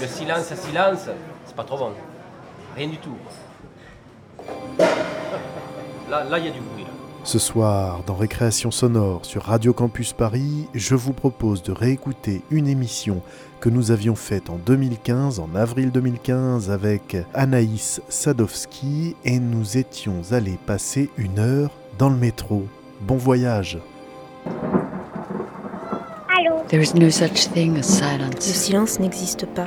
Le silence à silence, c'est pas trop bon. Rien du tout. Là, là, il y a du bruit. Là. Ce soir, dans Récréation sonore sur Radio Campus Paris, je vous propose de réécouter une émission que nous avions faite en 2015, en avril 2015, avec Anaïs Sadowski, et nous étions allés passer une heure dans le métro. Bon voyage Allô? There is no such thing as Le silence. silence n'existe pas.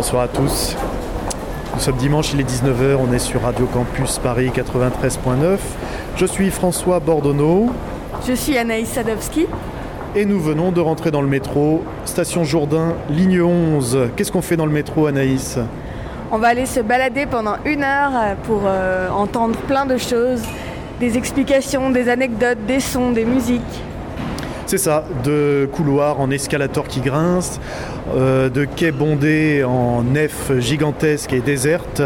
Bonsoir à tous. Nous sommes dimanche, il est 19h, on est sur Radio Campus Paris 93.9. Je suis François Bordonneau Je suis Anaïs Sadowski. et nous venons de rentrer dans le métro, station Jourdain, ligne 11. Qu'est-ce qu'on fait dans le métro Anaïs? On va aller se balader pendant une heure pour euh, entendre plein de choses, des explications, des anecdotes, des sons, des musiques. C'est ça, de couloirs en escalator qui grince, euh, de quais bondés en nef gigantesque et déserte.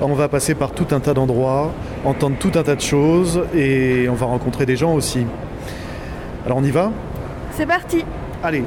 On va passer par tout un tas d'endroits, entendre tout un tas de choses et on va rencontrer des gens aussi. Alors on y va? C'est parti Allez,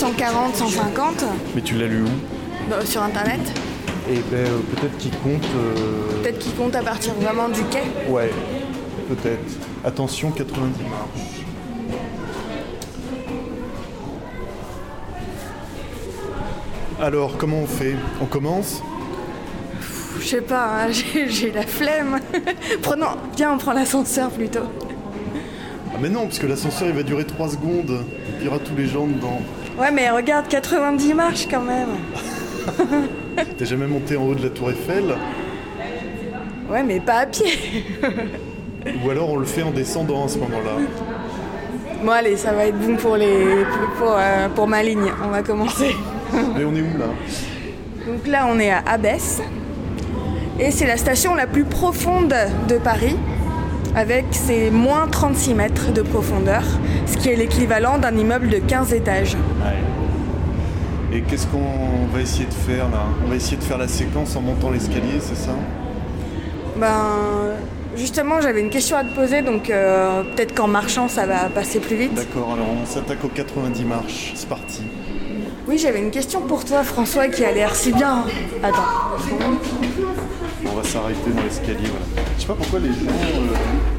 140, 150 Mais tu l'as lu où? Euh, sur internet. Eh ben euh, peut-être qu'il compte. euh, Peut-être qu'ils comptent à partir vraiment du quai. Ouais, peut-être. Attention, 90 marches. Alors, comment on fait? On commence? Je sais pas, hein, j'ai j'ai la flemme. Prenons, viens on prend l'ascenseur plutôt. Ah mais non, parce que l'ascenseur il va durer 3 secondes. Il y aura tous les gens dedans. Ouais mais regarde, 90 marches quand même. T'es jamais monté en haut de la tour Eiffel Ouais mais pas à pied. Ou alors on le fait en descendant à ce moment-là. Bon allez, ça va être bon pour, les, pour, euh, pour ma ligne. On va commencer. Mais on est où là Donc là, on est à Abbesse. Et c'est la station la plus profonde de Paris, avec ses moins 36 mètres de profondeur, ce qui est l'équivalent d'un immeuble de 15 étages. Et qu'est-ce qu'on va essayer de faire là? On va essayer de faire la séquence en montant l'escalier, c'est ça? Ben, justement, j'avais une question à te poser, donc euh, peut-être qu'en marchant, ça va passer plus vite. D'accord, alors on s'attaque aux 90 marches. C'est parti. Oui, j'avais une question pour toi, François, qui a l'air si bien. Attends. On va s'arrêter dans l'escalier. Voilà. Je sais pas pourquoi les gens euh,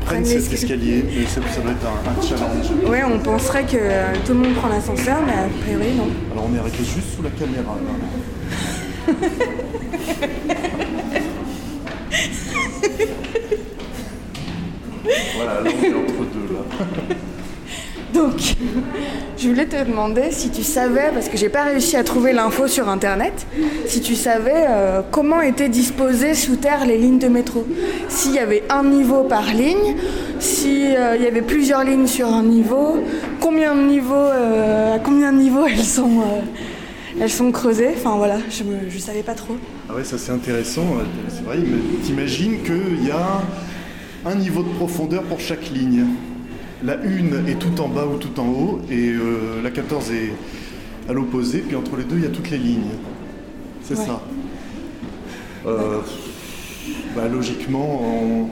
prennent cet escalier, mais ça, ça doit être un, un challenge. Ouais, on penserait que euh, tout le monde prend l'ascenseur, mais a priori, non. Alors on est arrêté juste sous la caméra. là. voilà, là on est entre deux là. Donc, je voulais te demander si tu savais, parce que j'ai pas réussi à trouver l'info sur internet, si tu savais euh, comment étaient disposées sous terre les lignes de métro. S'il y avait un niveau par ligne, s'il y avait plusieurs lignes sur un niveau, combien de niveaux, euh, à combien de niveaux elles sont, euh, creusées. Enfin voilà, je, je savais pas trop. Ah ouais, ça c'est intéressant. euh, C'est vrai, mais t'imagines qu'il y a un niveau de profondeur pour chaque ligne. La 1 est tout en bas ou tout en haut, et euh, la 14 est à l'opposé, puis entre les deux, il y a toutes les lignes. C'est Ouais. ça. Euh, bah, logiquement, on,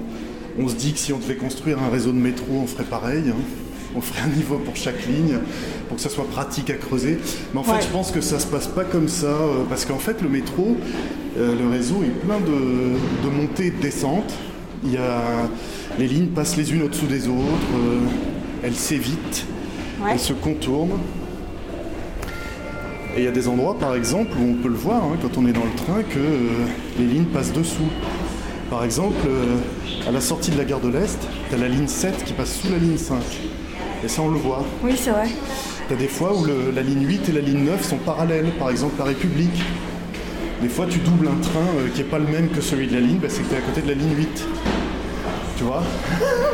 on se dit que si on devait construire un réseau de métro, on ferait pareil. hein. On ferait un niveau pour chaque ligne, pour que ça soit pratique à creuser. Mais en fait, Ouais. je pense que ça se passe pas comme ça, euh, parce qu'en fait, le métro, euh, le réseau est plein de, de montées et de descentes. Il y a, les lignes passent les unes au-dessous des autres, euh, elles s'évitent, Ouais. elles se contournent. Et il y a des endroits, par exemple, où on peut le voir hein, quand on est dans le train, que euh, les lignes passent dessous. Par exemple, euh, à la sortie de la gare de l'Est, tu as la ligne 7 qui passe sous la ligne 5. Et ça, on le voit. Oui, c'est vrai. Tu as des fois où le- la ligne 8 et la ligne 9 sont parallèles, par exemple la République. Des fois, tu doubles un train euh, qui n'est pas le même que celui de la ligne, bah, c'est que tu es à côté de la ligne 8. Tu vois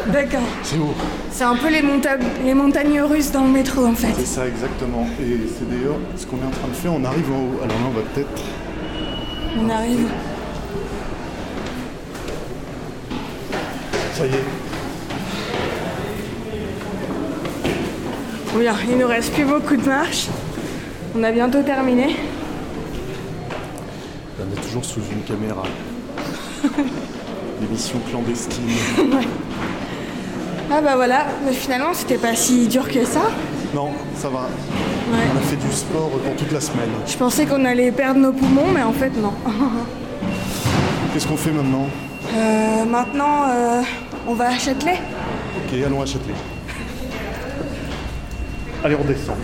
D'accord. C'est haut. C'est un peu les, monta- les montagnes russes dans le métro en fait. C'est ça exactement. Et c'est d'ailleurs ce qu'on est en train de faire. On arrive en haut. Alors là, on va peut-être. On arrive. Ça y est. Oui, alors, il nous reste plus beaucoup de marche. On a bientôt terminé. On est toujours sous une caméra. L'émission clandestine. Ah bah voilà, mais finalement c'était pas si dur que ça. Non, ça va. Ouais. On a fait du sport pour toute la semaine. Je pensais qu'on allait perdre nos poumons, mais en fait non. Qu'est-ce qu'on fait maintenant Euh, maintenant, euh, on va à Châtelet. Ok, allons à Châtelet. Allez, on descend.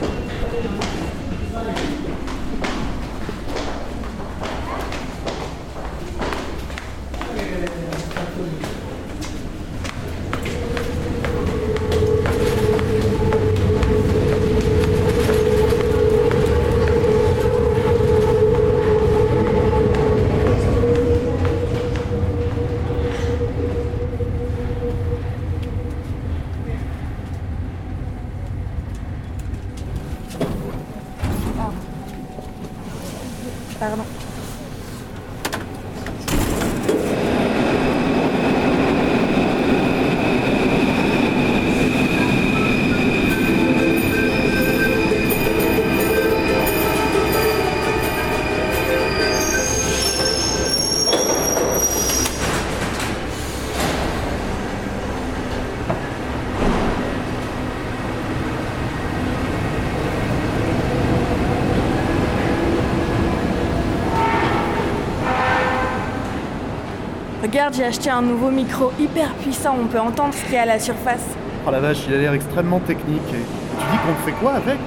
Regarde, j'ai acheté un nouveau micro hyper puissant, on peut entendre ce qu'il y a à la surface. Oh la vache, il a l'air extrêmement technique. Et tu dis qu'on fait quoi avec?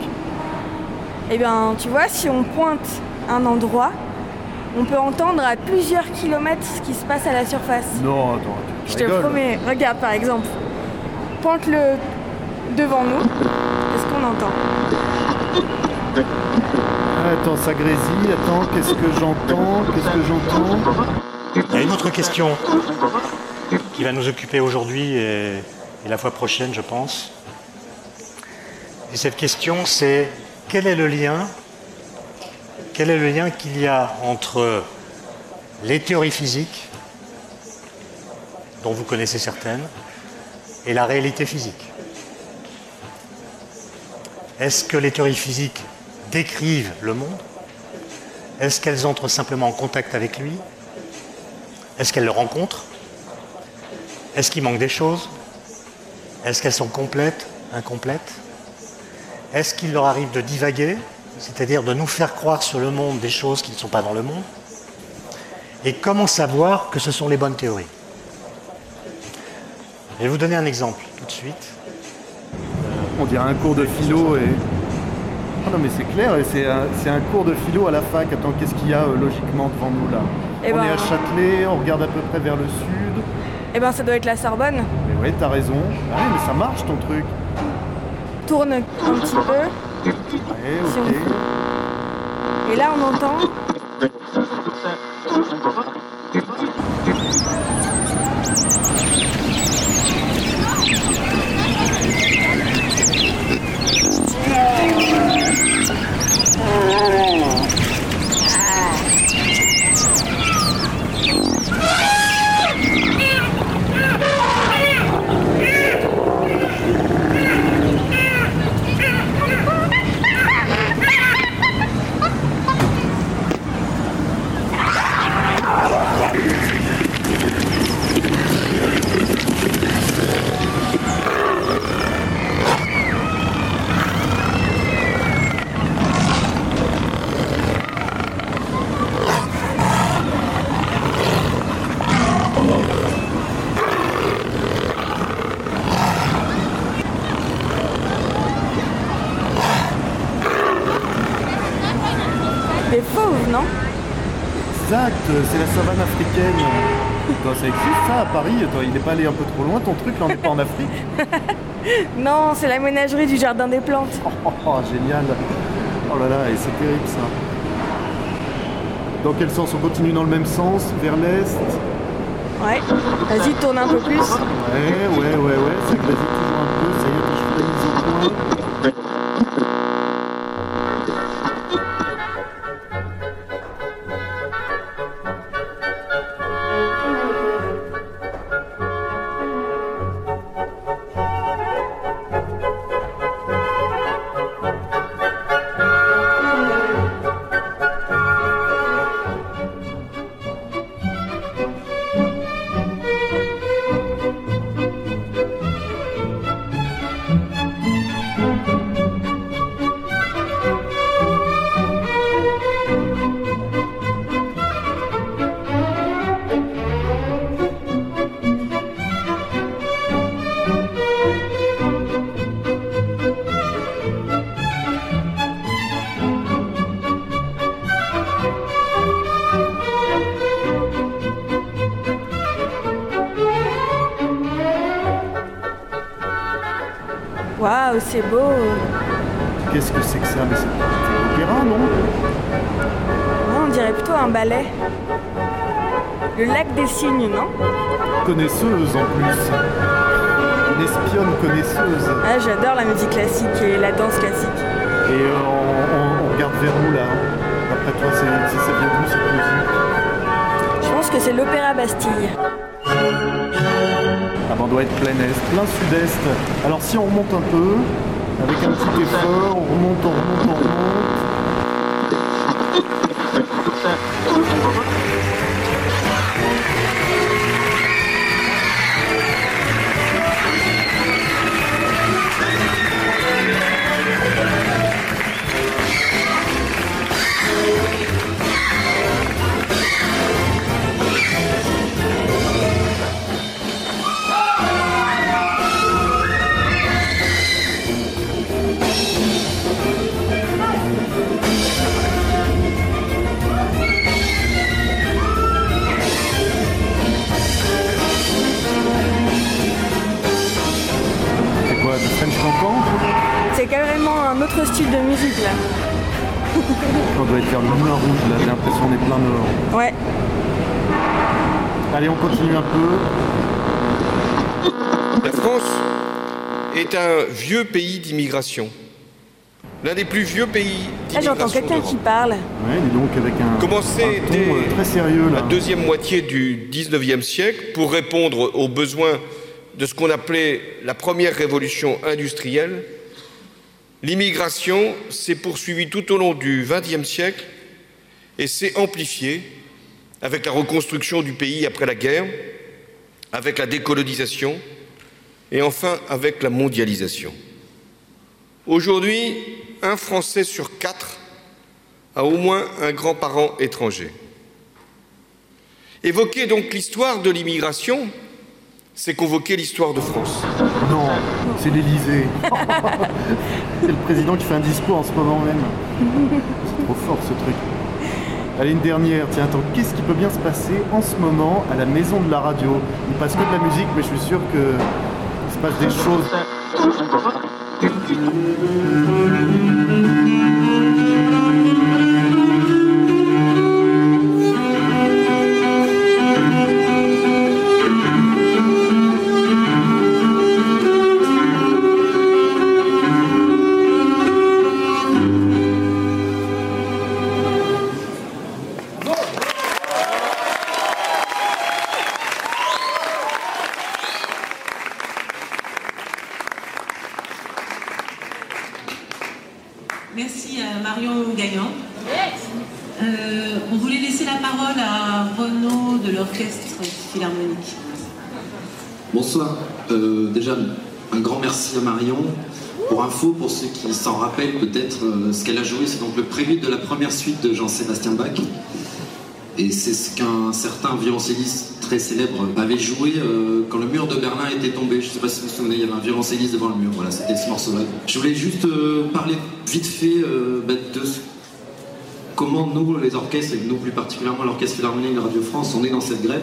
Eh bien, tu vois, si on pointe un endroit, on peut entendre à plusieurs kilomètres ce qui se passe à la surface. Non, attends, tu Je te rigoles. promets, regarde par exemple. Pointe-le devant nous. Qu'est-ce qu'on entend? Attends, ça grésille. Attends, qu'est-ce que j'entends? Qu'est-ce que j'entends? Il y a une autre question qui va nous occuper aujourd'hui et, la fois prochaine, je pense. Et cette question, c'est quel est le lien Quel est le lien qu'il y a entre les théories physiques, dont vous connaissez certaines, et la réalité physique? Est-ce que les théories physiques décrivent le monde? Est-ce qu'elles entrent simplement en contact avec lui? Est-ce qu'elles le rencontrent? Est-ce qu'il manque des choses? Est-ce qu'elles sont complètes, incomplètes? Est-ce qu'il leur arrive de divaguer c'est-à-dire de nous faire croire sur le monde des choses qui ne sont pas dans le monde, et comment savoir que ce sont les bonnes théories? Je vais vous donner un exemple tout de suite. On dirait un cours de philo et. Ah non mais c'est clair, et c'est un, c'est un cours de philo à la fac. Attends, qu'est-ce qu'il y a euh, logiquement devant nous là? Eh On ben- est à Châtelet, on regarde à peu près vers le sud. Eh ben, ça doit être la Sorbonne. Mais ouais, t'as raison. Ah oui, mais ça marche ton truc. Tourne un petit peu. Ouais, Si ok. Et là, on entend. c'est la savane africaine. Ça existe ça à Paris Toi, il n'est pas allé un peu trop loin ton truc Là, on n'est pas en Afrique Non, c'est la ménagerie du jardin des plantes. Oh, oh, génial Oh là là, et c'est terrible ça. Dans quel sens On continue dans le même sens, vers l'est Ouais. Vas-y, tourne un peu plus. Ouais, ouais, ouais, ouais, ça grésille toujours un peu, ça y est, je mise au point. Waouh, c'est beau. Qu'est-ce que c'est que ça Mais c'est l'opéra, non Ouais, on dirait plutôt un ballet. Le lac des cygnes, non Connaisseuse en plus. Une espionne connaisseuse. Ah, j'adore la musique classique et la danse classique. Et euh, on, on- on regarde vers où là Après toi, c'est- c'est- ça vient d'où cette musique Je pense que c'est l'Opéra Bastille. Ah ben, on doit être plein est, plein sud-est. Alors si on remonte un peu, avec un petit effort, on remonte, on remonte, on remonte. C'est carrément un autre style de musique là. On doit être vers le Moulin Rouge, là, j'ai l'impression qu'on est plein nord. Ouais. Allez, on continue un peu. La France est un vieux pays d'immigration. L'un des plus vieux pays Là, j'entends d'immigration quelqu'un qui parle. Ouais, dis donc avec un, Commencé un ton euh, très sérieux là. la deuxième moitié du 19e siècle pour répondre aux besoins de ce qu'on appelait la première révolution industrielle, l'immigration s'est poursuivie tout au long du 20e siècle et s'est amplifiée avec la reconstruction du pays après la guerre, avec la décolonisation et enfin avec la mondialisation. Aujourd'hui, un Français sur quatre à au moins un grand-parent étranger. Évoquer donc l'histoire de l'immigration, c'est convoquer l'histoire de France. Non, c'est l'Elysée. c'est le président qui fait un discours en ce moment même. C'est trop fort ce truc. Allez, une dernière. Tiens, attends, qu'est-ce qui peut bien se passer en ce moment à la maison de la radio? Il passe que de la musique, mais je suis sûr que se passe des choses. Rappellent peut-être, euh, ce qu'elle a joué, c'est donc le prélude de la première suite de Jean-Sébastien Bach. Et c'est ce qu'un certain violoncelliste très célèbre avait joué euh, quand le mur de Berlin était tombé. Je ne sais pas si vous vous souvenez, il y avait un violoncelliste devant le mur. Voilà, c'était ce morceau-là. Je voulais juste euh, parler vite fait bah, de comment nous, les orchestres, et nous plus particulièrement l'Orchestre Philharmonique de Radio France, on est dans cette grève.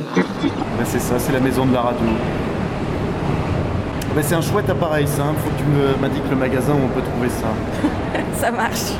C'est ça, c'est la maison de la radio. Ben, c'est un chouette appareil ça, hein. faut que tu m'indiques le magasin où on peut trouver ça. Ça marche.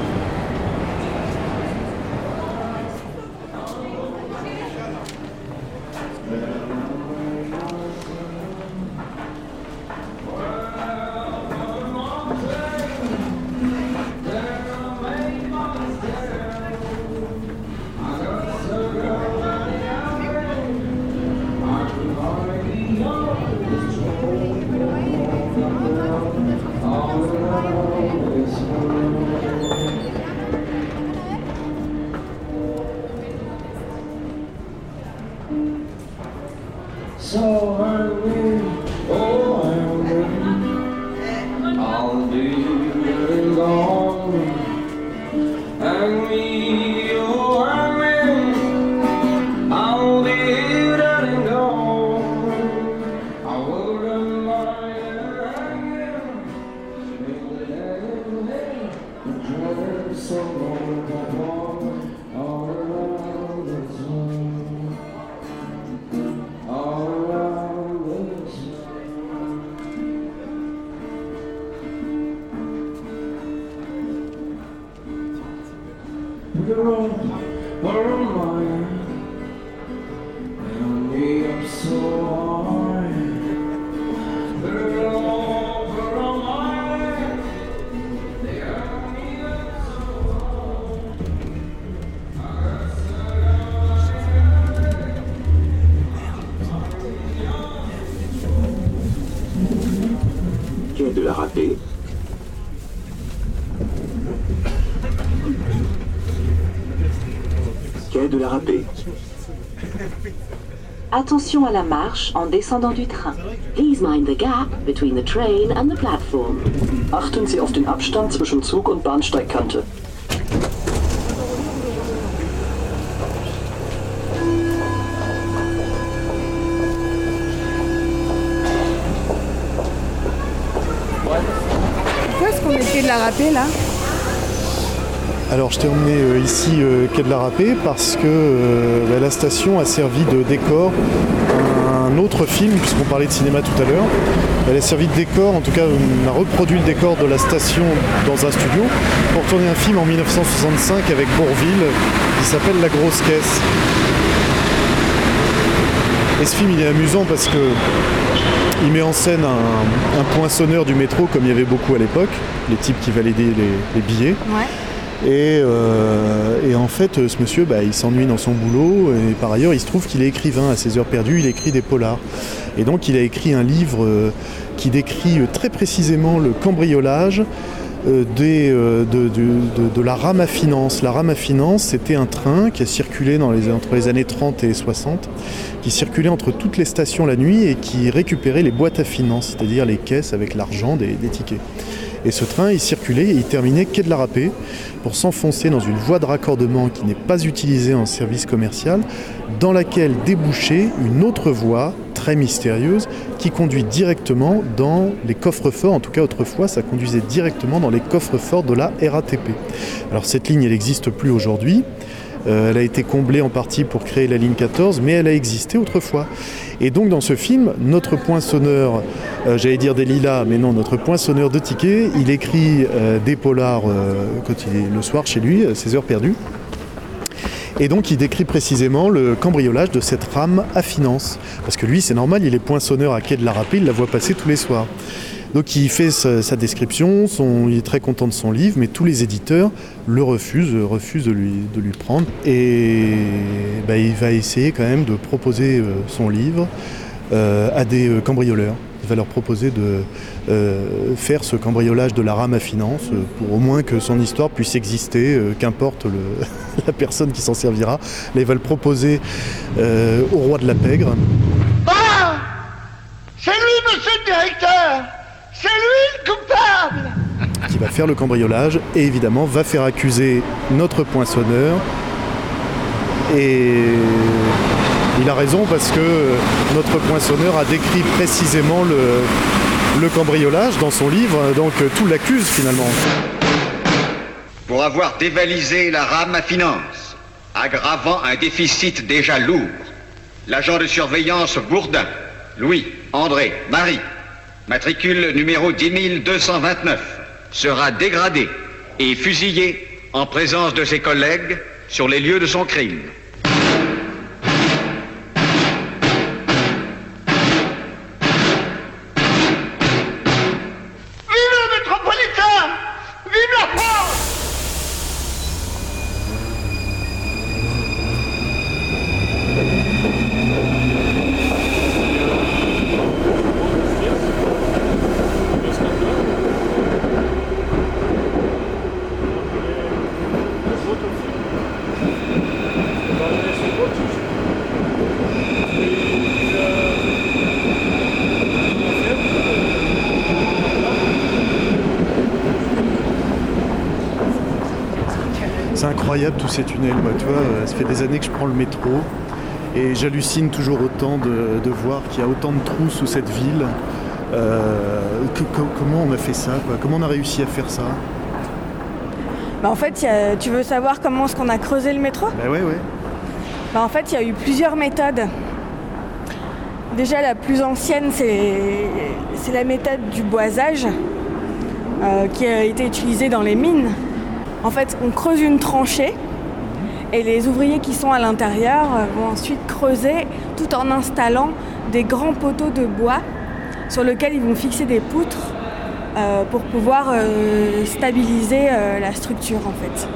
De la Râpée. Quai de la Râpée. Attention à la marche en descendant du train. Please mind the gap between the train and the platform. Achten Sie auf den Abstand zwischen Zug und Bahnsteigkante. Alors je t'ai emmené euh, ici euh, quai de la Râpée parce que euh, bah, la station a servi de décor à un autre film, puisqu'on parlait de cinéma tout à l'heure. Elle a servi de décor, en tout cas on a reproduit le décor de la station dans un studio pour tourner un film en 1965 avec Bourville qui s'appelle La Grosse Caisse. Et ce film il est amusant parce que il met en scène un, un poinçonneur du métro comme il y avait beaucoup à l'époque, les types qui validaient les, les billets. Ouais. Et, euh, et en fait, ce monsieur, bah, il s'ennuie dans son boulot. Et par ailleurs, il se trouve qu'il est écrivain à ses heures perdues. Il écrit des polars. Et donc, il a écrit un livre euh, qui décrit euh, très précisément le cambriolage des, euh, de, la rame à finance. La rame à finance, c'était un train qui a circulé entre les années 30 et 60, qui circulait entre toutes les stations la nuit et qui récupérait les boîtes à finance, c'est-à-dire les caisses avec l'argent des, des tickets. Et ce train, il circulait et il terminait quai de la Râpée pour s'enfoncer dans une voie de raccordement qui n'est pas utilisée en service commercial, dans laquelle débouchait une autre voie très mystérieuse qui conduit directement dans les coffres-forts. En tout cas, autrefois, ça conduisait directement dans les coffres-forts de la RATP. Alors cette ligne, elle n'existe plus aujourd'hui. Euh, elle a été comblée en partie pour créer la ligne 14, mais elle a existé autrefois. Et donc dans ce film, notre poinçonneur, euh, j'allais dire des lilas, mais non, notre poinçonneur de tickets, il écrit euh, des polars euh, quand le soir chez lui, ses heures perdues. Et donc il décrit précisément le cambriolage de cette rame à finance. Parce que lui, c'est normal, il est poinçonneur à quai de la Râpée, il la voit passer tous les soirs. Donc il fait sa, description, il est très content de son livre, mais tous les éditeurs le refusent, refusent de lui, de lui prendre. Et bah, il va essayer quand même de proposer euh, son livre euh, à des euh, cambrioleurs. Il va leur proposer de faire ce cambriolage de la rame à finance pour au moins que son histoire puisse exister, qu'importe la personne qui s'en servira. Là, il va le proposer au roi de la pègre. Ah C'est lui, monsieur le directeur C'est lui le coupable qui va faire le cambriolage et évidemment va faire accuser notre poinçonneur. Et il a raison parce que notre poinçonneur a décrit précisément le, le cambriolage dans son livre, donc tout l'accuse finalement. pour avoir dévalisé la rame à finance, aggravant un déficit déjà lourd. L'agent de surveillance Bourdin, Louis, André, Marie, matricule numéro 10229, sera dégradé et fusillé en présence de ses collègues sur les lieux de son crime. Incroyable tous ces tunnels. Moi, tu vois, euh, ça fait des années que je prends le métro et j'hallucine toujours autant de, de voir qu'il y a autant de trous sous cette ville. Euh, que- que- comment on a fait ça quoi? Comment on a réussi à faire ça? Bah, en fait, a- tu veux savoir comment est-ce qu'on a creusé le métro? Bah ouais, ouais. Bah, en fait, il y a eu plusieurs méthodes. Déjà, la plus ancienne, c'est c'est la méthode du boisage euh, qui a été utilisée dans les mines. En fait, on creuse une tranchée et les ouvriers qui sont à l'intérieur euh, vont ensuite creuser tout en installant des grands poteaux de bois sur lesquels ils vont fixer des poutres euh, pour pouvoir euh, stabiliser la structure en fait.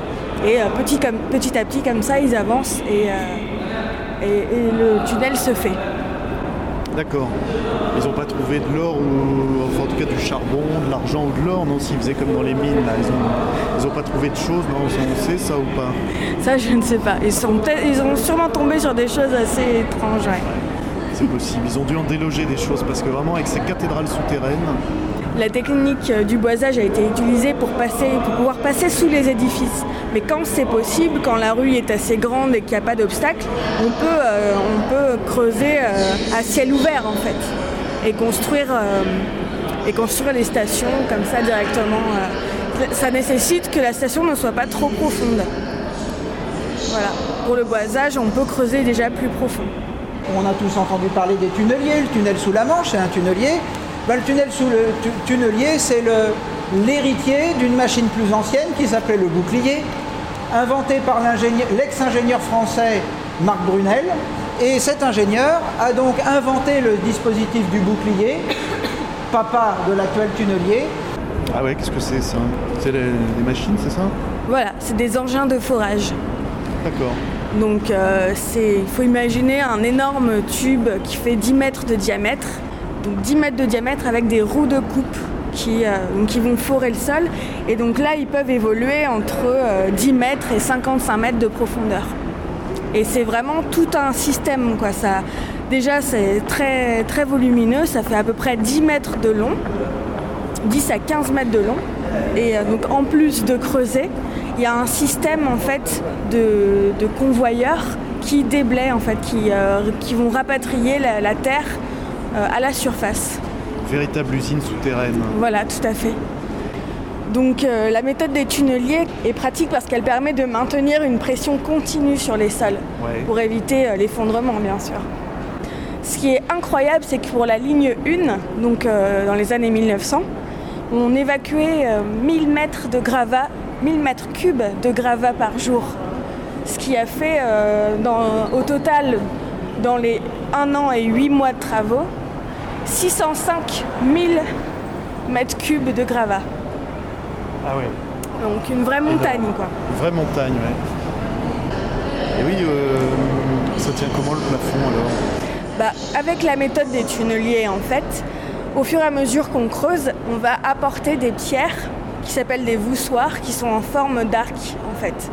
Et petit, à petit comme ça ils avancent et le tunnel se fait. D'accord. Ils n'ont pas trouvé de l'or ou enfin, en tout cas du charbon, de l'argent ou de l'or, non S'ils faisaient comme dans les mines, là, ils ont, ils ont pas trouvé de choses, non On sait ça ou pas? Ça je ne sais pas. Ils, sont ils ont sûrement tombé sur des choses assez étranges. ouais. C'est possible. Ils ont dû en déloger des choses parce que vraiment avec ces cathédrales souterraines, La technique euh, du boisage a été utilisée pour, passer, pour pouvoir passer sous les édifices. Mais quand c'est possible, quand la rue est assez grande et qu'il n'y a pas d'obstacle, on, peut, euh, on peut creuser euh, à ciel ouvert en fait et construire, euh, et construire les stations comme ça directement. euh. Ça nécessite que la station ne soit pas trop profonde. Voilà. Pour le boisage, on peut creuser déjà plus profond. On a tous entendu parler des tunneliers. Le tunnel sous la Manche, c'est un tunnelier. Ben, le tunnel sous le tu- tunnelier, c'est l'héritier d'une machine plus ancienne qui s'appelait le bouclier, inventé par l'ex-ingénieur français Marc Brunel. Et cet ingénieur a donc inventé le dispositif du bouclier, papa de l'actuel tunnelier. ah ouais, qu'est-ce que c'est ça? C'est les machines, c'est ça? Voilà, c'est des engins de forage. D'accord. Donc euh, c'est, il faut imaginer un énorme tube qui fait 10 mètres de diamètre. Donc 10 mètres de diamètre avec des roues de coupe qui, euh, donc, qui vont forer le sol. Et donc là, ils peuvent évoluer entre euh, 10 mètres et 55 mètres de profondeur. Et c'est vraiment tout un système. Quoi. Ça, déjà, c'est très, très volumineux. Ça fait à peu près 10 mètres de long, 10 à 15 mètres de long. Et euh, donc en plus de creuser, il y a un système en fait de, de convoyeurs qui déblaient en fait, qui, euh, qui vont rapatrier la, la terre euh, à la surface. Véritable usine souterraine. Voilà, tout à fait. Donc euh, la méthode des tunneliers est pratique parce qu'elle permet de maintenir une pression continue sur les sols Ouais. pour éviter euh, l'effondrement bien sûr. Ce qui est incroyable, c'est que pour la ligne 1, donc euh, dans les années 1900, on évacuait euh, 1000 mètres de gravat, 1000 mètres cubes de gravat par jour. Ce qui a fait dans- au total, dans les 1 an et 8 mois de travaux, 605 000 mètres cubes de gravat. Ah ouais. Donc une vraie montagne quoi. Vraie montagne, ouais. Et oui, euh, ça tient comment le plafond alors? Bah, avec la méthode des tunneliers, en fait, au fur et à mesure qu'on creuse, on va apporter des pierres qui s'appellent des voussoirs, qui sont en forme d'arc, en fait.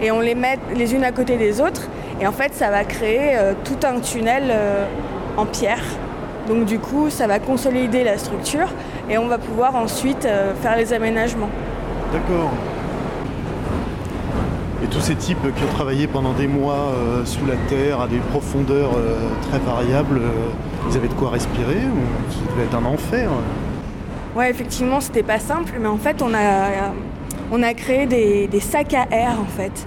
Et on les met les unes à côté des autres, et en fait, ça va créer euh, tout un tunnel euh, en pierre. Donc du coup, ça va consolider la structure, et on va pouvoir ensuite euh, faire les aménagements. D'accord. Et tous ces types qui ont travaillé pendant des mois euh, sous la terre à des profondeurs euh, très variables, euh, ils avaient de quoi respirer ou ça devait être un enfer? Ouais, effectivement, c'était pas simple, mais en fait, on a, on a créé des, des sacs à air, en fait.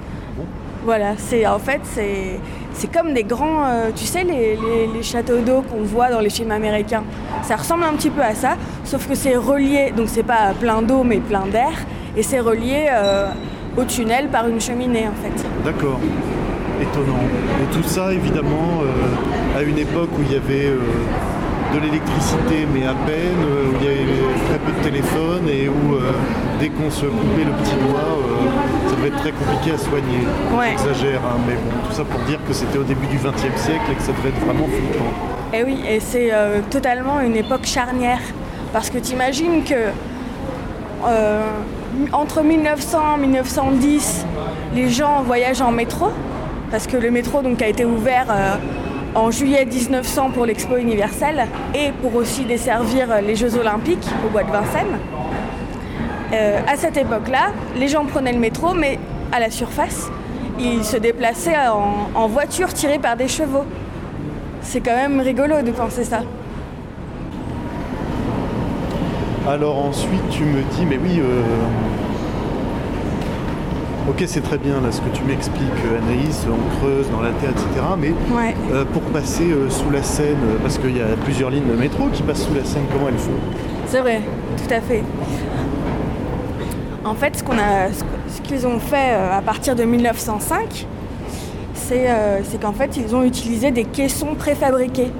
Voilà, c'est en fait, c'est, c'est comme des grands, euh, tu sais, les, châteaux d'eau qu'on voit dans les films américains. Ça ressemble un petit peu à ça, sauf que c'est relié, donc c'est pas plein d'eau, mais plein d'air, et c'est relié euh, au tunnel par une cheminée, en fait. D'accord. Étonnant. Et tout ça, évidemment, euh, à une époque où il y avait de l'électricité, mais à peine, euh, où il y avait très peu de téléphone et où euh, dès qu'on se coupait le petit doigt, euh, ça devait être très compliqué à soigner. Ouais. J'exagère, hein, mais bon, tout ça pour dire que c'était au début du XXe siècle et que ça devait être vraiment flippant. Et oui, et c'est euh, totalement une époque charnière. Parce que tu imagines que entre 1900 et 1910, les gens voyagent en métro. Parce que le métro donc, a été ouvert en juillet 1900 pour l'Expo universelle et pour aussi desservir les Jeux olympiques au bois de Vincennes. Euh, à cette époque-là, les gens prenaient le métro, mais à la surface, ils se déplaçaient en, en voiture tirée par des chevaux. C'est quand même rigolo de penser ça. Alors ensuite, tu me dis, mais oui, euh, ok, c'est très bien là ce que tu m'expliques, euh, Anaïs, on creuse dans la terre, etc. Mais Ouais. euh, pour passer euh, sous la Seine, parce qu'il y a plusieurs lignes de métro qui passent sous la Seine, comment elles font? C'est vrai, tout à fait. En fait, ce qu'on a, ce que- ce qu'ils ont fait à partir de 1905, c'est euh, qu'en fait, ils ont utilisé des caissons préfabriqués.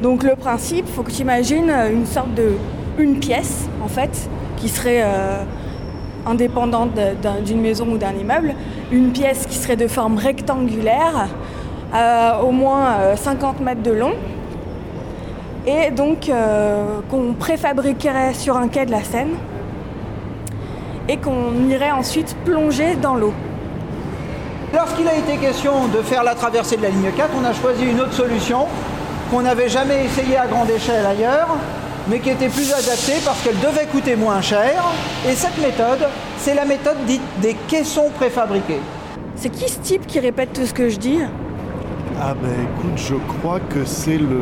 Donc le principe, faut que tu imagines une sorte de une pièce en fait qui serait indépendante d'une maison ou d'un immeuble, une pièce qui serait de forme rectangulaire, euh, au moins euh, 50 mètres de long, et donc euh, qu'on préfabriquerait sur un quai de la Seine et qu'on irait ensuite plonger dans l'eau. Lorsqu'il a été question de faire la traversée de la ligne 4, on a choisi une autre solution qu'on n'avait jamais essayée à grande échelle ailleurs, mais qui était plus adaptée parce qu'elle devait coûter moins cher. Et cette méthode, c'est la méthode dite des caissons préfabriqués. C'est qui ce type qui répète tout ce que je dis? Ah ben écoute, je crois que c'est le...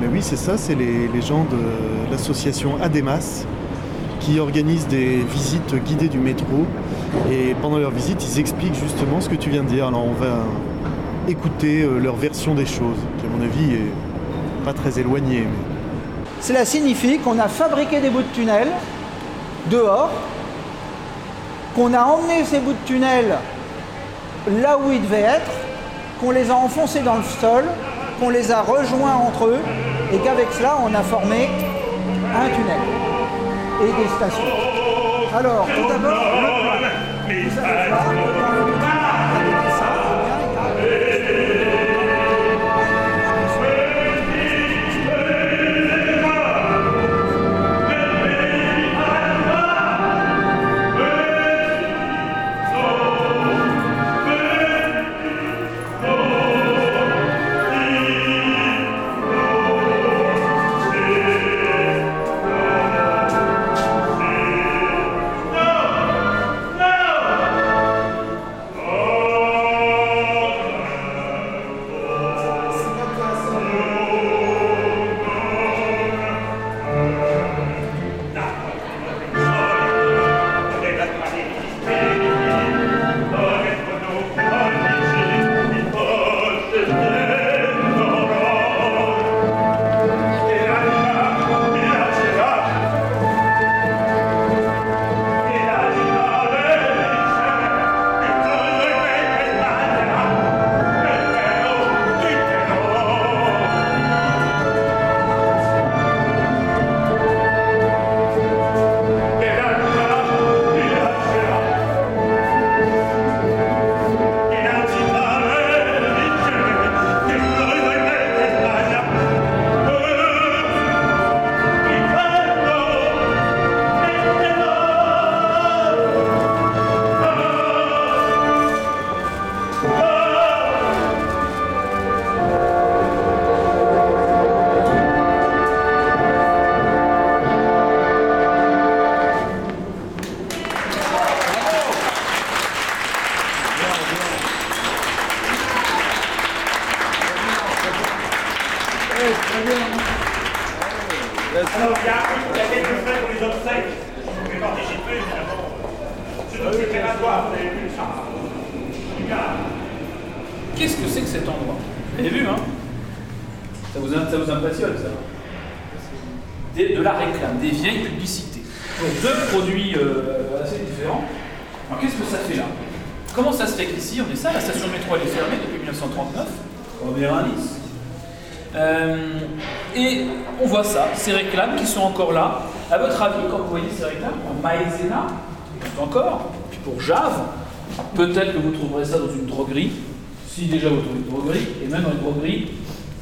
Mais oui, c'est ça, c'est les, les gens de l'association ADEMAS qui organisent des visites guidées du métro. Et pendant leur visite, ils expliquent justement ce que tu viens de dire. Alors on va écouter euh, leur version des choses, qui à mon avis est pas très éloignée. mais- Cela signifie qu'on a fabriqué des bouts de tunnel dehors, qu'on a emmené ces bouts de tunnel là où ils devaient être, qu'on les a enfoncés dans le sol, qu'on les a rejoints entre eux, et qu'avec cela, on a formé un tunnel et des stations. Alors, tout d'abord,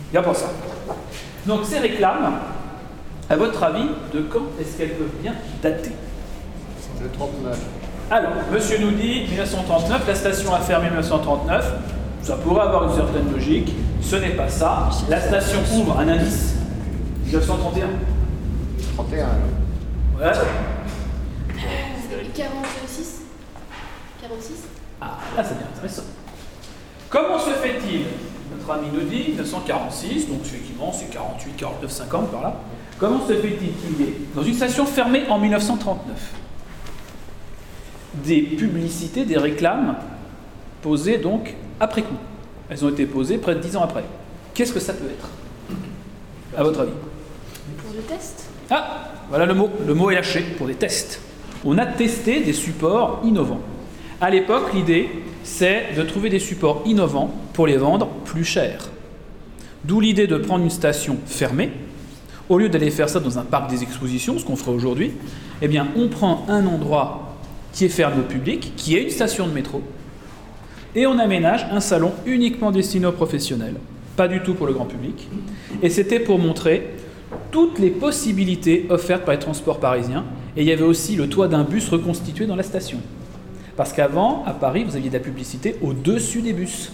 il n'y a pas ça. Donc ces réclames, à votre avis, de quand est-ce qu'elles peuvent bien dater? Le 39. alors, monsieur nous dit 1939, la station a fermé en 1939. Ça pourrait avoir une certaine logique. Ce n'est pas ça. La station ouvre un indice 1931. 31. Ouais. 46 46 Ah, là, c'est bien intéressant. Comment se fait-il Notre ami nous dit 1946, donc effectivement, c'est 48, 49, 50 par là. Comment se fait-il qu'il y ait, dans une station fermée en 1939, des publicités, des réclames posées donc après coup? Elles ont été posées près de 10 ans après. Qu'est-ce que ça peut être? À votre avis? Pour le test Ah, voilà le mot. Le mot est lâché pour des tests. On a testé des supports innovants. À l'époque, l'idée, c'est de trouver des supports innovants pour les vendre plus cher. D'où l'idée de prendre une station fermée, au lieu d'aller faire ça dans un parc des expositions, ce qu'on ferait aujourd'hui, eh on prend un endroit qui est fermé au public, qui est une station de métro, et on aménage un salon uniquement destiné aux professionnels, pas du tout pour le grand public. Et c'était pour montrer toutes les possibilités offertes par les transports parisiens. Et il y avait aussi le toit d'un bus reconstitué dans la station. Parce qu'avant, à Paris, vous aviez de la publicité au-dessus des bus.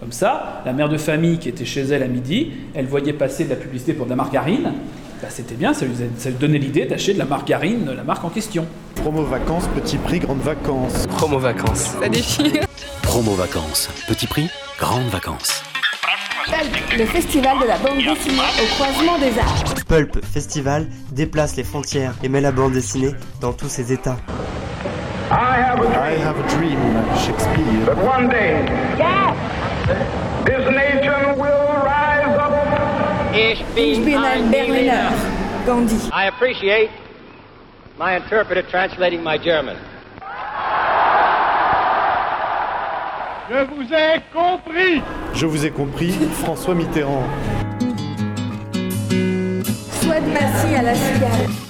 Comme ça, la mère de famille qui était chez elle à midi, elle voyait passer de la publicité pour de la margarine. Bah, c'était bien, ça lui, ça lui donnait l'idée d'acheter de la margarine de la marque en question. Promo vacances, petit prix, grandes vacances. Promo vacances. Ça déchire. Promo vacances. Petit prix, grandes vacances. Le festival de la bande dessinée au croisement des arts. Pulp Festival déplace les frontières et met la bande dessinée dans tous ses états. I have a dream, Shakespeare. But one day, this nation will rise up. Ich bin ein Berliner. Gandhi. I appreciate my interpreter translating my German. Je vous ai compris. Je vous ai compris, François Mitterrand. Souhaite Massy à la cigale.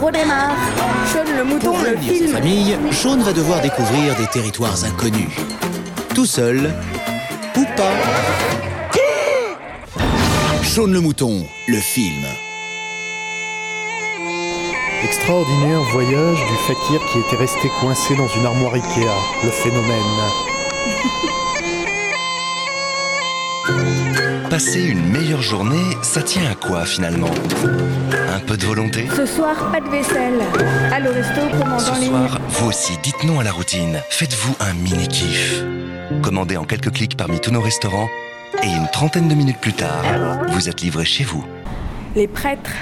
redémarre. Sean le mouton, Pour le sa famille, Sean va devoir découvrir des territoires inconnus. Tout seul ou pas. Sean le mouton, le film. Extraordinaire voyage du fakir qui était resté coincé dans une armoire Ikea, le phénomène. Passer une meilleure journée, ça tient à quoi finalement? Un peu de volonté? Ce soir, pas de vaisselle. À le resto, commande Ce soir, vous aussi, dites non à la routine. Faites-vous un mini-kiff. Commandez en quelques clics parmi tous nos restaurants et une trentaine de minutes plus tard, vous êtes livré chez vous. Les prêtres.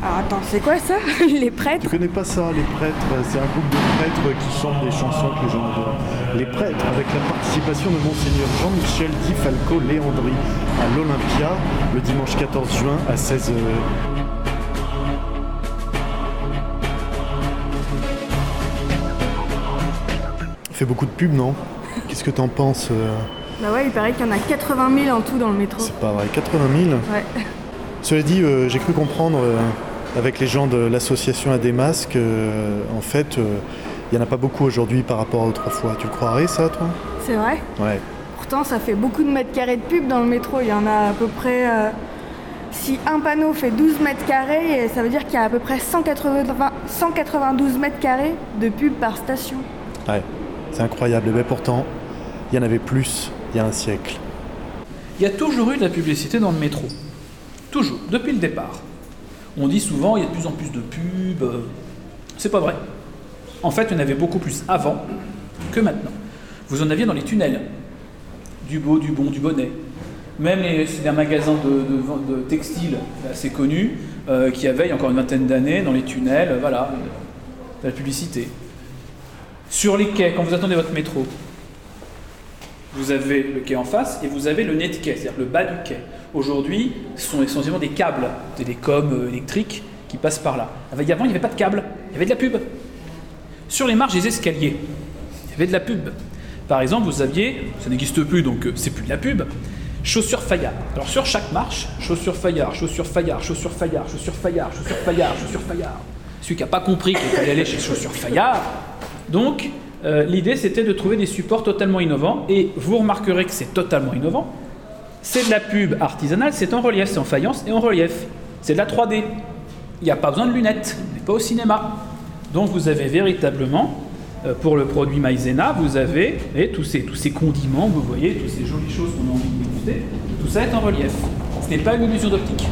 Alors attends, c'est quoi ça Les prêtres Tu connais pas ça, les prêtres C'est un groupe de prêtres qui chantent des chansons que les gens adorent. Les prêtres, avec la participation de Monseigneur Jean-Michel Di Falco Léandri à l'Olympia le dimanche 14 juin à 16h. Fait beaucoup de pubs, non Qu'est-ce que t'en penses euh, Bah ouais, il paraît qu'il y en a 80 000 en tout dans le métro. C'est pas vrai, 80 000 Ouais. Cela dit, euh, j'ai cru comprendre euh, avec les gens de l'association à des masques, euh, en fait, euh, il n'y en a pas beaucoup aujourd'hui par rapport à autrefois. Tu le croirais ça, toi? C'est vrai? Ouais. Pourtant, ça fait beaucoup de mètres carrés de pub dans le métro. Il y en a à peu près. euh, si un panneau fait 12 mètres carrés, ça veut dire qu'il y a à peu près 180 192 mètres carrés de pub par station. Ouais, c'est incroyable. Mais pourtant, il y en avait plus il y a un siècle. Il y a toujours eu de la publicité dans le métro. Toujours, depuis le départ. On dit souvent il y a de plus en plus de pubs. C'est pas vrai. En fait, il y en avait beaucoup plus avant que maintenant. Vous en aviez dans les tunnels. Du beau, du bon, du bonnet. Même les- c'est un magasin de, de de textiles assez connu euh, qui avait encore une vingtaine d'années dans les tunnels, voilà, de la publicité. Sur les quais, quand vous attendez votre métro, vous avez le quai en face et vous avez le nez de quai, c'est-à-dire le bas du quai. Aujourd'hui, ce sont essentiellement des câbles, télécoms euh, électriques qui passent par là. Avant, il n'y avait pas de câbles, il y avait de la pub. Sur les marges des escaliers, il y avait de la pub. Par exemple, vous aviez, ça n'existe plus donc euh, c'est plus de la pub, chaussures Fayard. Alors sur chaque marche, chaussures Fayard, chaussures Fayard, chaussures Fayard, chaussures Fayard, chaussures Fayard, chaussures Fayard. Celui qui n'a pas compris qu'il fallait aller chez chaussures Fayard. Donc, euh, l'idée c'était de trouver des supports totalement innovants et vous remarquerez que c'est totalement innovant. C'est de la pub artisanale, c'est en relief, c'est en faïence et en relief. C'est de la 3D. Il n'y a pas besoin de lunettes, on n'est pas au cinéma. Donc vous avez véritablement, euh, pour le produit maïzena, vous avez et tous, ces, tous ces condiments, vous voyez, toutes ces jolies choses qu'on a envie de déguster, tout ça est en relief. Ce n'est pas une illusion d'optique.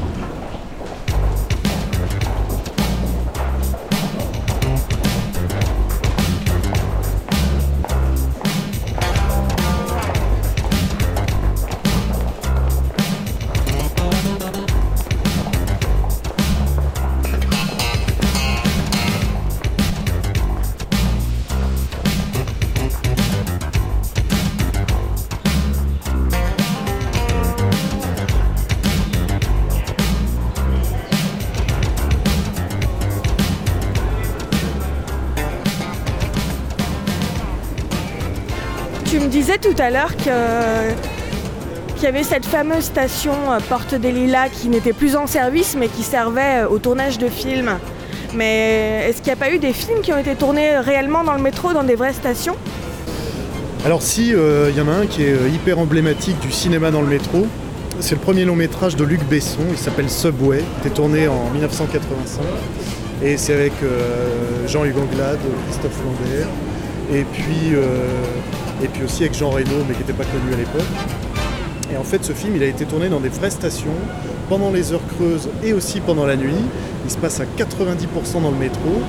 Disais tout à l'heure qu'il y avait cette fameuse station euh, Porte des Lilas qui n'était plus en service mais qui servait euh, au tournage de films. Mais est-ce qu'il n'y a pas eu des films qui ont été tournés réellement dans le métro, dans des vraies stations? Alors si, euh, il y en a un qui est hyper emblématique du cinéma dans le métro. C'est le premier long métrage de Luc Besson, il s'appelle Subway, il était tourné en 1985. Et c'est avec Jean-Hugues Anglade, Christophe Lambert, et puis, et puis aussi avec Jean Reno, mais qui n'était pas connu à l'époque. Et en fait, ce film, il a été tourné dans des vraies stations, pendant les heures creuses et aussi pendant la nuit. Il se passe à 90% dans le métro.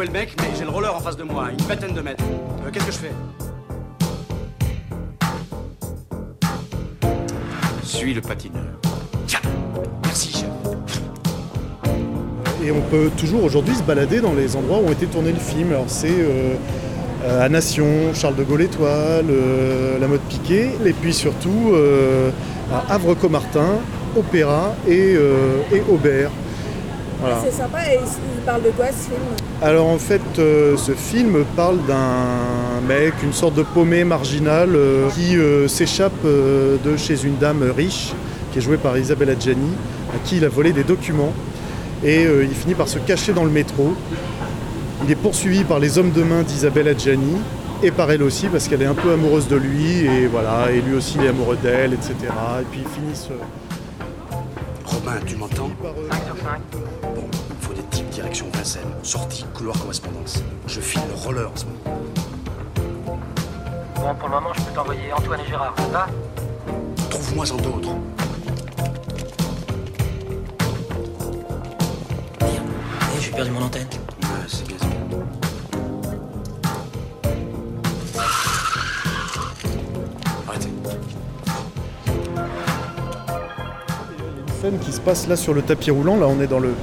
Le mec, mais j'ai le roller en face de moi, une vingtaine de mètres. Euh, Qu'est-ce que je fais Suis le patineur. Tiens Merci, chef. Et on peut toujours aujourd'hui se balader dans les endroits où ont été tournés le film. Alors c'est euh, euh, à Nation, Charles de Gaulle Étoile, euh, La Mode Piquet, et puis surtout euh, à Havre-Comartin, Opéra et, euh, et Aubert. Voilà. C'est sympa et il parle de quoi ce film Alors en fait, euh, ce film parle d'un mec, une sorte de paumé marginal euh, qui euh, s'échappe euh, de chez une dame riche, qui est jouée par Isabelle Adjani, à qui il a volé des documents. Et euh, il finit par se cacher dans le métro. Il est poursuivi par les hommes de main d'Isabelle Adjani, et par elle aussi, parce qu'elle est un peu amoureuse de lui, et voilà, et lui aussi il est amoureux d'elle, etc. Et puis ils finissent... Romain, tu m'entends? 5 Bon, il faut des types direction Vincennes. Sortie, couloir correspondance. Je file le roller en ce moment. Bon, pour le moment, je peux t'envoyer Antoine et Gérard, ça va Trouve-moi-en d'autres. Eh, j'ai perdu mon antenne. Ouais, c'est bien. c'est bien. Arrêtez. scène qui se passe là sur le tapis roulant. Là, on est dans le,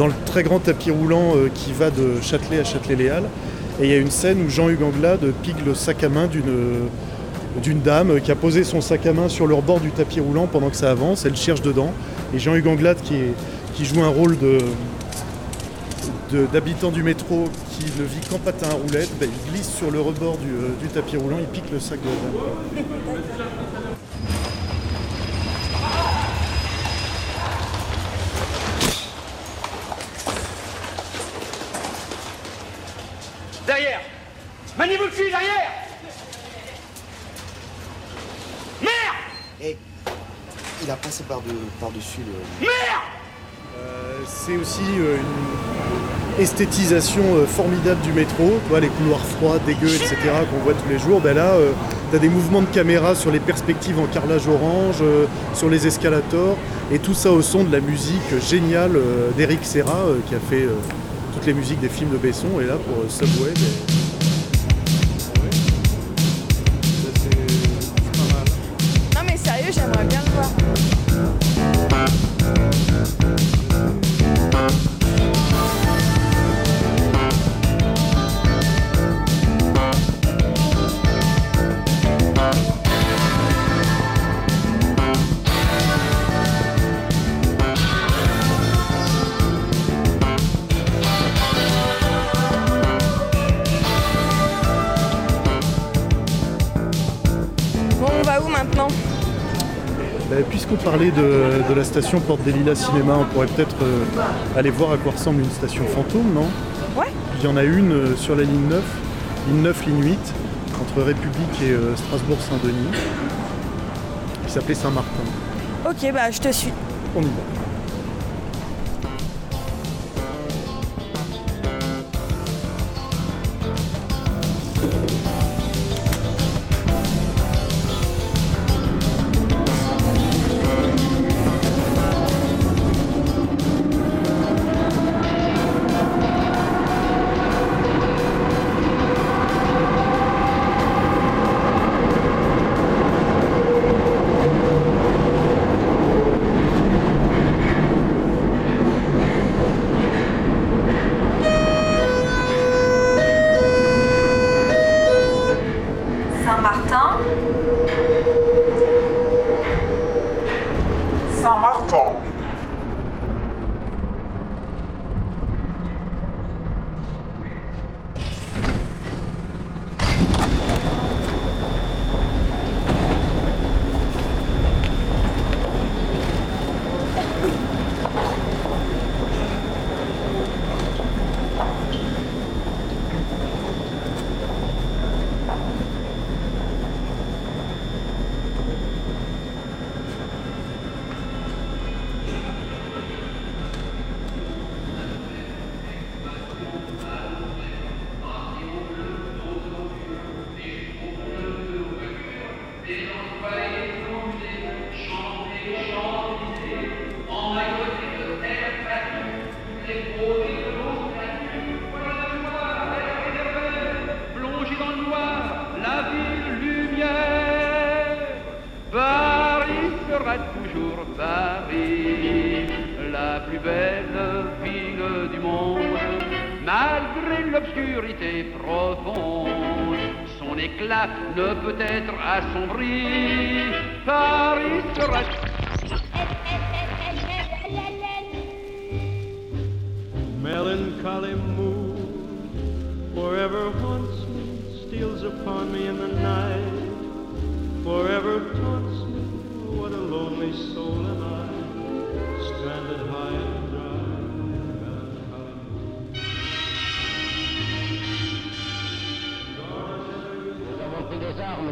dans le très grand tapis roulant euh, qui va de Châtelet à Châtelet-Léal. Et il y a une scène où Jean-Hugues Anglade pique le sac à main d'une d'une dame qui a posé son sac à main sur le rebord du tapis roulant pendant que ça avance. Elle cherche dedans. Et Jean-Hugues Anglade, qui, joue un rôle d'habitant du métro qui ne vit qu'en patin à roulettes, ben, il glisse sur le rebord du, euh, du tapis roulant, il pique le sac de la dame. Derrière Maniez-vous le cul, derrière Merde Et il a passé par-dessus par dessus le. Merde Euh, c'est aussi euh, une esthétisation euh, formidable du métro, tu vois, les couloirs froids, dégueux, etc. qu'on voit tous les jours. Ben là, tu as des mouvements de caméra sur les perspectives en carrelage orange, euh, sur les escalators, et tout ça au son de la musique géniale euh, d'Eric Serra, euh, qui a fait euh, toutes les musiques des films de Besson, et là pour euh, Subway. ben, Puisqu'on parlait de, de la station Porte des Lilas Cinéma, on pourrait peut-être euh, aller voir à quoi ressemble une station fantôme, non? Ouais. Il y en a une euh, sur la ligne 9, ligne 9, ligne 8, entre République et euh, Strasbourg-Saint-Denis, qui s'appelait Saint-Martin. Ok, bah je te suis. On y va.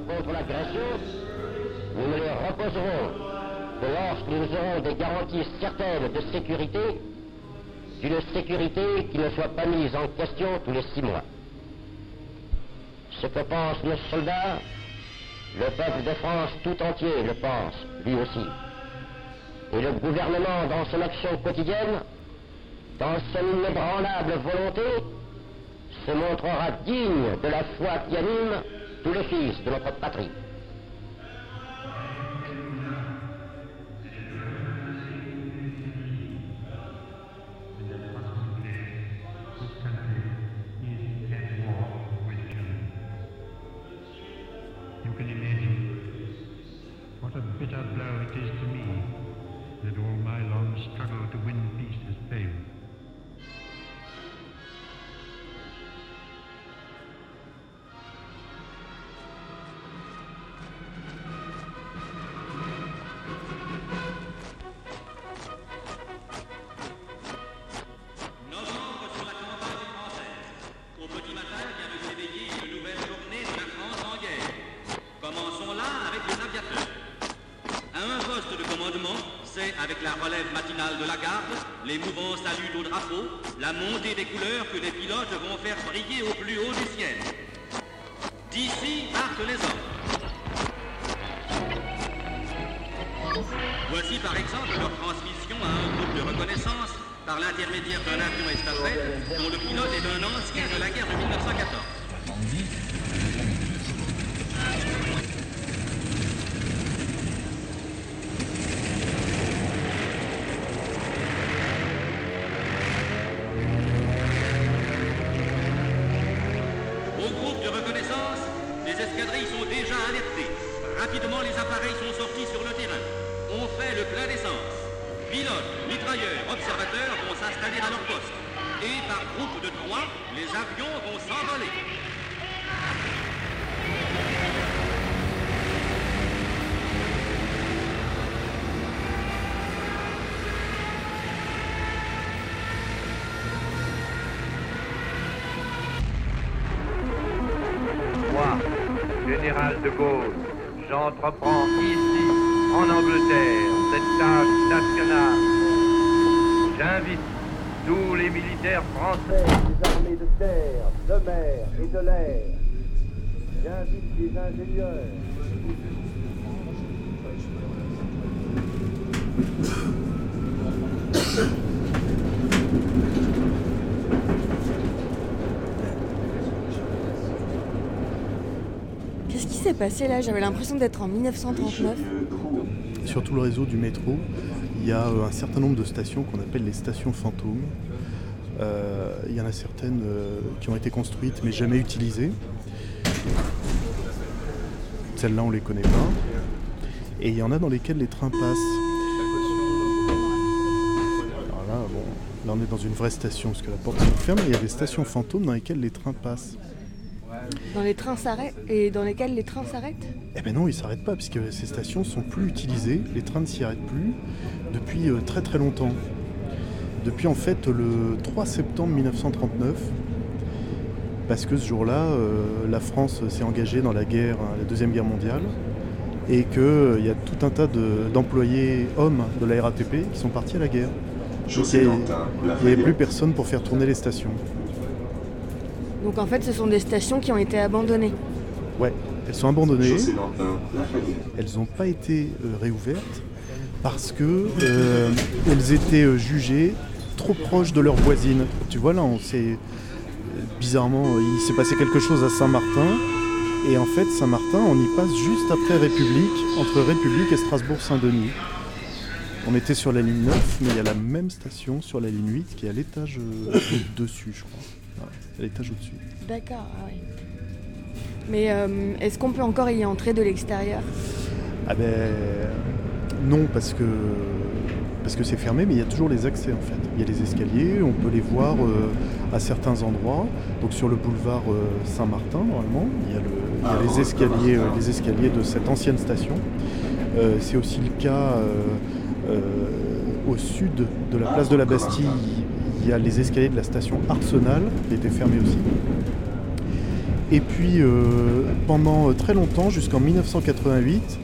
Contre l'agression, nous ne les reposerons que lorsque nous aurons des garanties certaines de sécurité, d'une sécurité qui ne soit pas mise en question tous les six mois. Ce que pensent nos soldats, le peuple de France tout entier le pense, lui aussi. Et le gouvernement, dans son action quotidienne, dans son inébranlable volonté, se montrera digne de la foi qui anime tous les fils de notre patrie. Par l'intermédiaire d'un avion estafette dont le pilote est un ancien de la guerre de 1914. J'entreprends ici, en Angleterre, cette tâche nationale. J'invite tous les militaires français des armées de terre, de mer et de l'air. J'invite les ingénieurs. Passé là J'avais l'impression d'être en 1939. Sur tout le réseau du métro, il y a euh, un certain nombre de stations qu'on appelle les stations fantômes. Euh, il y en a certaines euh, qui ont été construites mais jamais utilisées. Celles-là, on les connaît pas. Et il y en a dans lesquelles les trains passent. Là, bon, là, on est dans une vraie station parce que la porte se ferme. Il y a des stations fantômes dans lesquelles les trains passent. Dans les trains s'arrêtent et dans lesquels les trains s'arrêtent Eh ben non, ils s'arrêtent pas puisque ces stations sont plus utilisées, les trains ne s'y arrêtent plus depuis euh, très très longtemps. Depuis en fait le 3 septembre 1939, parce que ce jour-là, euh, la France s'est engagée dans la guerre, hein, la deuxième guerre mondiale, et qu'il y a tout un tas de- d'employés hommes de la RATP qui sont partis à la guerre. Il n'y avait plus personne pour faire tourner les stations. Donc en fait, ce sont des stations qui ont été abandonnées. Ouais, elles sont abandonnées. Lafayette. Elles n'ont pas été euh, réouvertes parce que euh, elles étaient euh, jugées trop proches de leurs voisines. Tu vois là, on s'est bizarrement, il s'est passé quelque chose à Saint-Martin. Et en fait, Saint-Martin, on y passe juste après République, entre République et Strasbourg-Saint-Denis. On était sur la ligne 9, mais il y a la même station sur la ligne 8 qui est à l'étage euh, dessus, je crois. À l'étage au-dessus. D'accord, ah oui. Mais euh, est-ce qu'on peut encore y entrer de l'extérieur? Ah ben non parce que parce que c'est fermé, mais il y a toujours les accès en fait. Il y a les escaliers, on peut les voir euh, à certains endroits. Donc sur le boulevard euh, Saint-Martin normalement, il y a, le- il y a les escaliers, euh, les escaliers de cette ancienne station. Euh, c'est aussi le cas euh, euh, au sud de la place de la Bastille. Il y a les escaliers de la station Arsenal qui étaient fermés aussi. Et puis euh, pendant très longtemps, jusqu'en 1988,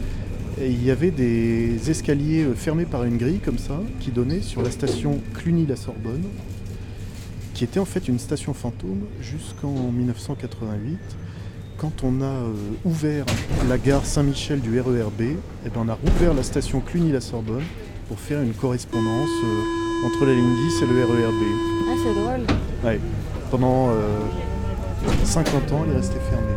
et il y avait des escaliers euh, fermés par une grille comme ça, qui donnaient sur la station Cluny-la-Sorbonne, qui était en fait une station fantôme jusqu'en 1988. Quand on a euh, ouvert la gare Saint-Michel du RERB, eh ben, on a rouvert la station Cluny-la-Sorbonne pour faire une correspondance euh, entre la ligne 10 et le RERB. Ah, c'est drôle. Ouais. Pendant euh, 50 ans, elle est restée fermée.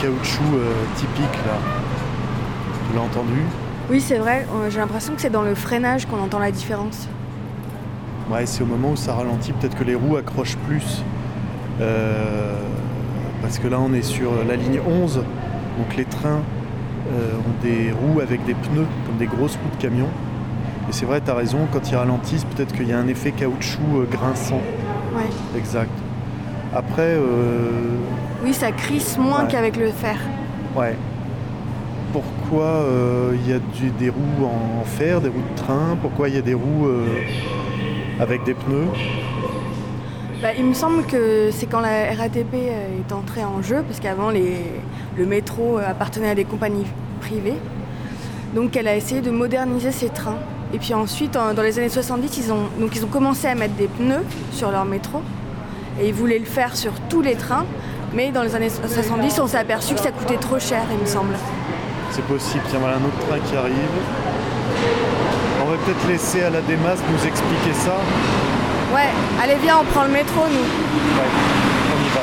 Caoutchouc euh, typique là. Tu l'as entendu? Oui, c'est vrai, euh, j'ai l'impression que c'est dans le freinage qu'on entend la différence. Ouais, c'est au moment où ça ralentit, peut-être que les roues accrochent plus. Euh, parce que là, on est sur la ligne 11, donc les trains euh, ont des roues avec des pneus, comme des grosses roues de camion. Et c'est vrai, tu as raison, quand ils ralentissent, peut-être qu'il y a un effet caoutchouc euh, grinçant. Ouais. Exact. Après, euh, Oui, ça crisse moins Ouais. qu'avec le fer. ouais. Pourquoi euh, il y a du- des roues en fer, des roues de train? Pourquoi il y a des roues euh, avec des pneus? Bah, il me semble que c'est quand la RATP euh, est entrée en jeu, parce qu'avant le métro euh, appartenait à des compagnies privées. Donc elle a essayé de moderniser ses trains. Et puis ensuite, en- dans les années 70, ils ont, donc ils ont commencé à mettre des pneus sur leur métro. Et ils voulaient le faire sur tous les trains. Mais dans les années 70, on s'est aperçu que ça coûtait trop cher, il me semble. C'est possible. Tiens, voilà un autre train qui arrive. On va peut-être laisser à la Démas nous expliquer ça. Ouais, allez viens, on prend le métro, nous. Ouais, on y va.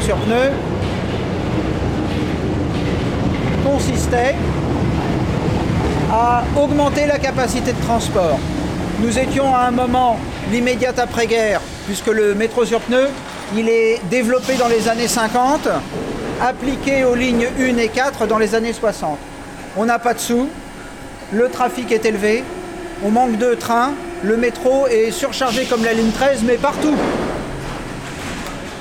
Sur pneu consistait à augmenter la capacité de transport. Nous étions à un moment, l'immédiate après-guerre, puisque le métro sur pneu, il est développé dans les années 50, appliqué aux lignes 1 et 4 dans les années 60. On n'a pas de sous, le trafic est élevé, on manque de trains, le métro est surchargé comme la ligne 13, mais partout.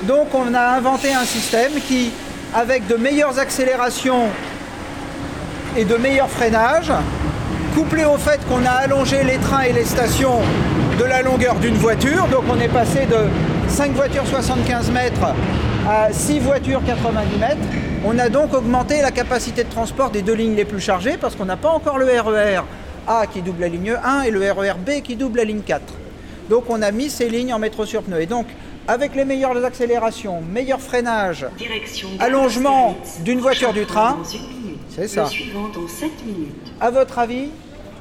Donc on a inventé un système qui, avec de meilleures accélérations et de meilleurs freinages, couplé au fait qu'on a allongé les trains et les stations de la longueur d'une voiture, donc on est passé de 5 voitures 75 mètres à 6 voitures 90 mètres, on a donc augmenté la capacité de transport des deux lignes les plus chargées parce qu'on n'a pas encore le RER A qui double la ligne 1 et le RER B qui double la ligne 4. Donc on a mis ces lignes en métro sur pneu. Donc, avec les meilleures accélérations, meilleur freinage, allongement d'une voiture du train, c'est ça. À votre avis,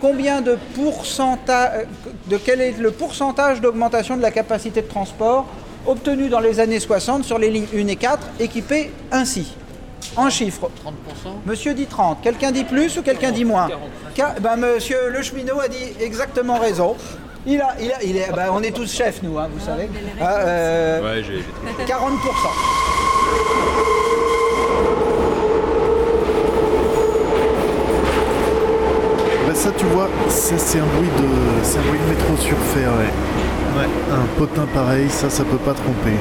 combien de pourcentage, de quel est le pourcentage d'augmentation de la capacité de transport obtenu dans les années 60 sur les lignes 1 et 4 équipées ainsi? En chiffres. 30%. Monsieur dit 30. Quelqu'un dit plus ou quelqu'un dit moins? Ca- ben, Monsieur Le Cheminot a dit exactement raison. Il a, il a, il est, ben, on est tous chefs, nous, hein, vous savez. Ah, euh, Ouais, j'ai. j'ai- 40%. Bah ça tu vois, ça c'est un bruit de. c'est un bruit de métro sur fer, ouais. Ouais, un potin pareil, ça ça peut pas tromper.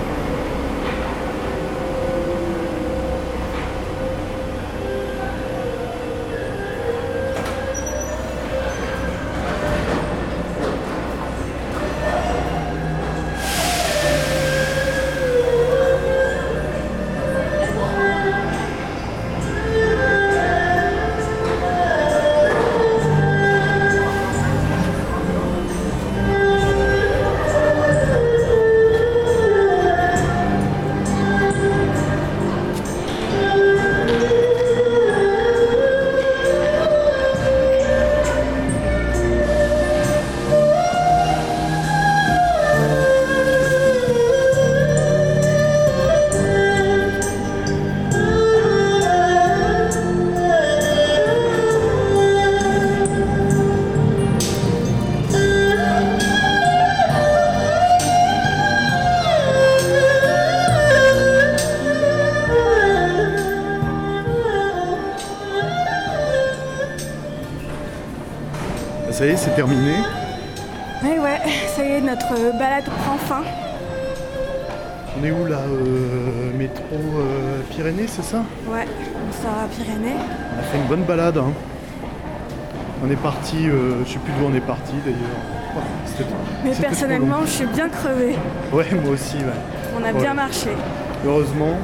Parti, euh, je sais plus d'où on est parti d'ailleurs. C'était- Mais c'était personnellement, je suis bien crevée. Ouais, moi aussi. ouais. On a Ouais. bien marché. Heureusement,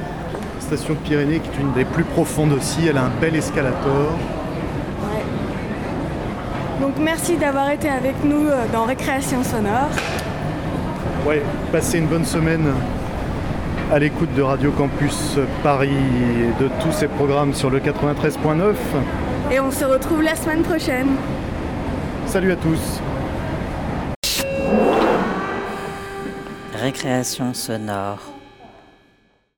station de Pyrénées qui est une des plus profondes aussi, elle a un bel escalator. Donc merci d'avoir été avec nous euh, dans Récréation Sonore. Ouais, passez une bonne semaine à l'écoute de Radio Campus Paris et de tous ses programmes sur le 93.9. Et on se retrouve la semaine prochaine. Salut à tous. Récréation sonore.